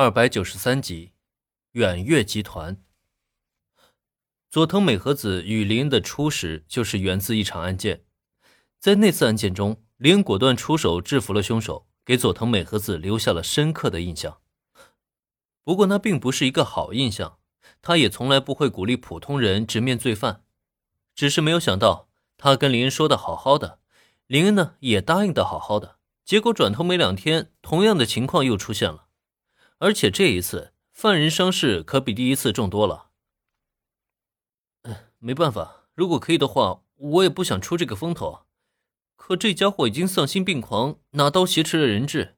二百九十三集，远月集团。佐藤美和子与林的初始就是源自一场案件，在那次案件中，林果断出手制服了凶手，给佐藤美和子留下了深刻的印象。不过那并不是一个好印象，他也从来不会鼓励普通人直面罪犯。只是没有想到，他跟林说的好好的，林恩呢也答应的好好的，结果转头没两天，同样的情况又出现了。而且这一次，犯人伤势可比第一次重多了。没办法，如果可以的话，我也不想出这个风头。可这家伙已经丧心病狂，拿刀挟持了人质，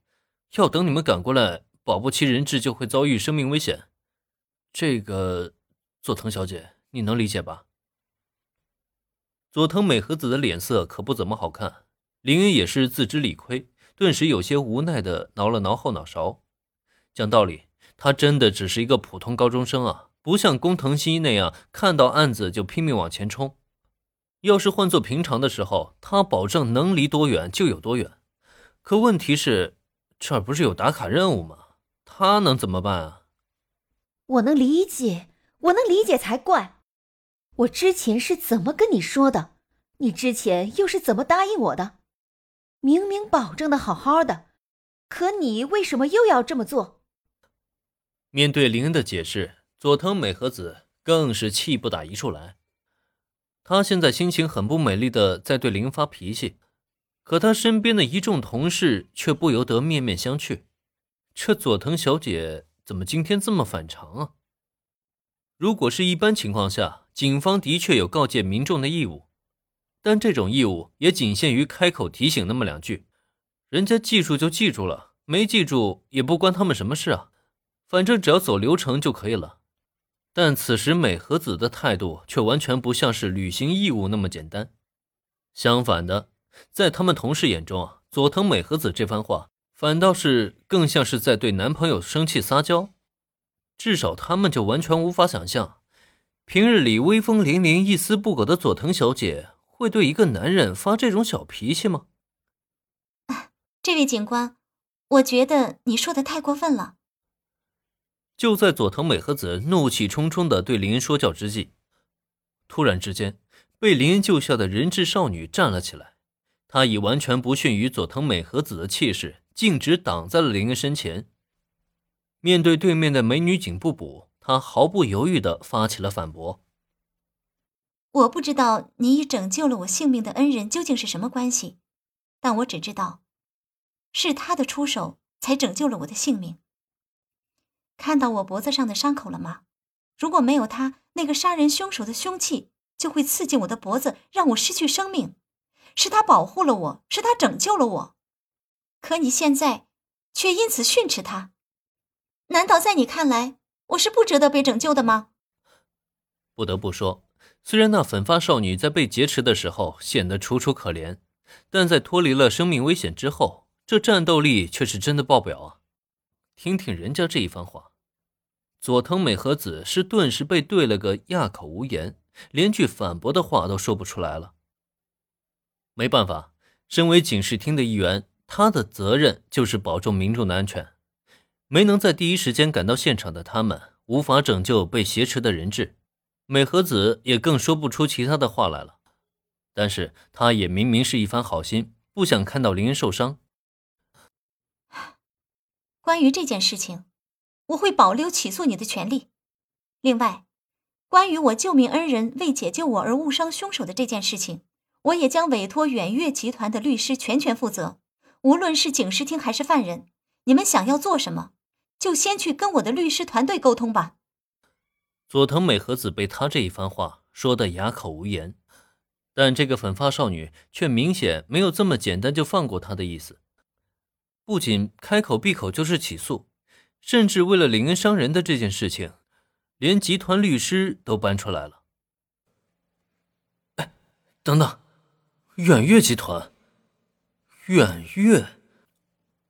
要等你们赶过来，保不齐人质就会遭遇生命危险。这个，佐藤小姐，你能理解吧？佐藤美和子的脸色可不怎么好看，林恩也是自知理亏，顿时有些无奈的挠了挠后脑勺。讲道理，他真的只是一个普通高中生啊，不像工藤新一那样看到案子就拼命往前冲。要是换做平常的时候，他保证能离多远就有多远。可问题是，这不是有打卡任务吗？他能怎么办啊？我能理解，我能理解才怪。我之前是怎么跟你说的？你之前又是怎么答应我的？明明保证的好好的，可你为什么又要这么做？面对林恩的解释，佐藤美和子更是气不打一处来。他现在心情很不美丽的在对林发脾气，可他身边的一众同事却不由得面面相觑。这佐藤小姐怎么今天这么反常啊？如果是一般情况下，警方的确有告诫民众的义务，但这种义务也仅限于开口提醒那么两句，人家记住就记住了，没记住也不关他们什么事啊。反正只要走流程就可以了，但此时美和子的态度却完全不像是履行义务那么简单。相反的，在他们同事眼中啊，佐藤美和子这番话反倒是更像是在对男朋友生气撒娇。至少他们就完全无法想象，平日里威风凛凛、一丝不苟的佐藤小姐会对一个男人发这种小脾气吗？这位警官，我觉得你说的太过分了。就在佐藤美和子怒气冲冲的对林恩说教之际，突然之间，被林恩救下的人质少女站了起来。她以完全不逊于佐藤美和子的气势，径直挡在了林恩身前。面对对面的美女警部补，她毫不犹豫的发起了反驳：“我不知道你与拯救了我性命的恩人究竟是什么关系，但我只知道，是他的出手才拯救了我的性命。”看到我脖子上的伤口了吗？如果没有他，那个杀人凶手的凶器就会刺进我的脖子，让我失去生命。是他保护了我，是他拯救了我。可你现在却因此训斥他，难道在你看来我是不值得被拯救的吗？不得不说，虽然那粉发少女在被劫持的时候显得楚楚可怜，但在脱离了生命危险之后，这战斗力却是真的爆表啊！听听人家这一番话。佐藤美和子是顿时被怼了个哑口无言，连句反驳的话都说不出来了。没办法，身为警视厅的一员，他的责任就是保重民众的安全。没能在第一时间赶到现场的他们，无法拯救被挟持的人质。美和子也更说不出其他的话来了。但是，他也明明是一番好心，不想看到林恩受伤。关于这件事情。我会保留起诉你的权利。另外，关于我救命恩人为解救我而误伤凶手的这件事情，我也将委托远月集团的律师全权负责。无论是警视厅还是犯人，你们想要做什么，就先去跟我的律师团队沟通吧。佐藤美和子被他这一番话说得哑口无言，但这个粉发少女却明显没有这么简单就放过他的意思，不仅开口闭口就是起诉。甚至为了林恩伤人的这件事情，连集团律师都搬出来了。哎，等等，远月集团，远月，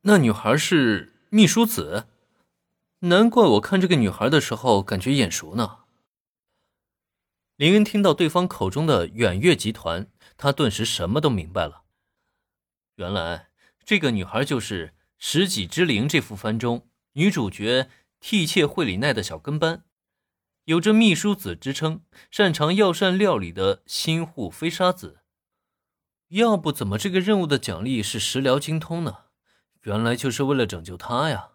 那女孩是秘书子，难怪我看这个女孩的时候感觉眼熟呢。林恩听到对方口中的远月集团，他顿时什么都明白了。原来这个女孩就是《十己之灵》这副番中。女主角替妾惠里奈的小跟班，有着秘书子之称、擅长药膳料理的新护飞沙子。要不怎么这个任务的奖励是食疗精通呢？原来就是为了拯救他呀！